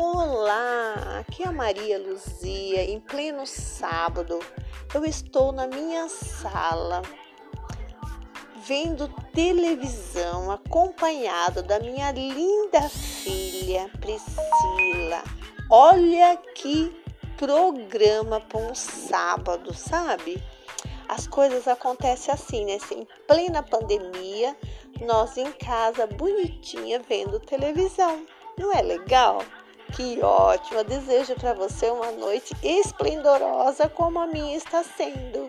Olá, aqui é a Maria Luzia. Em pleno sábado, eu estou na minha sala vendo televisão acompanhado da minha linda filha Priscila. Olha que programa para um sábado, sabe? As coisas acontecem assim, né? Em plena pandemia, nós em casa bonitinha vendo televisão. Não é legal? Que ótimo! Desejo para você uma noite esplendorosa como a minha está sendo.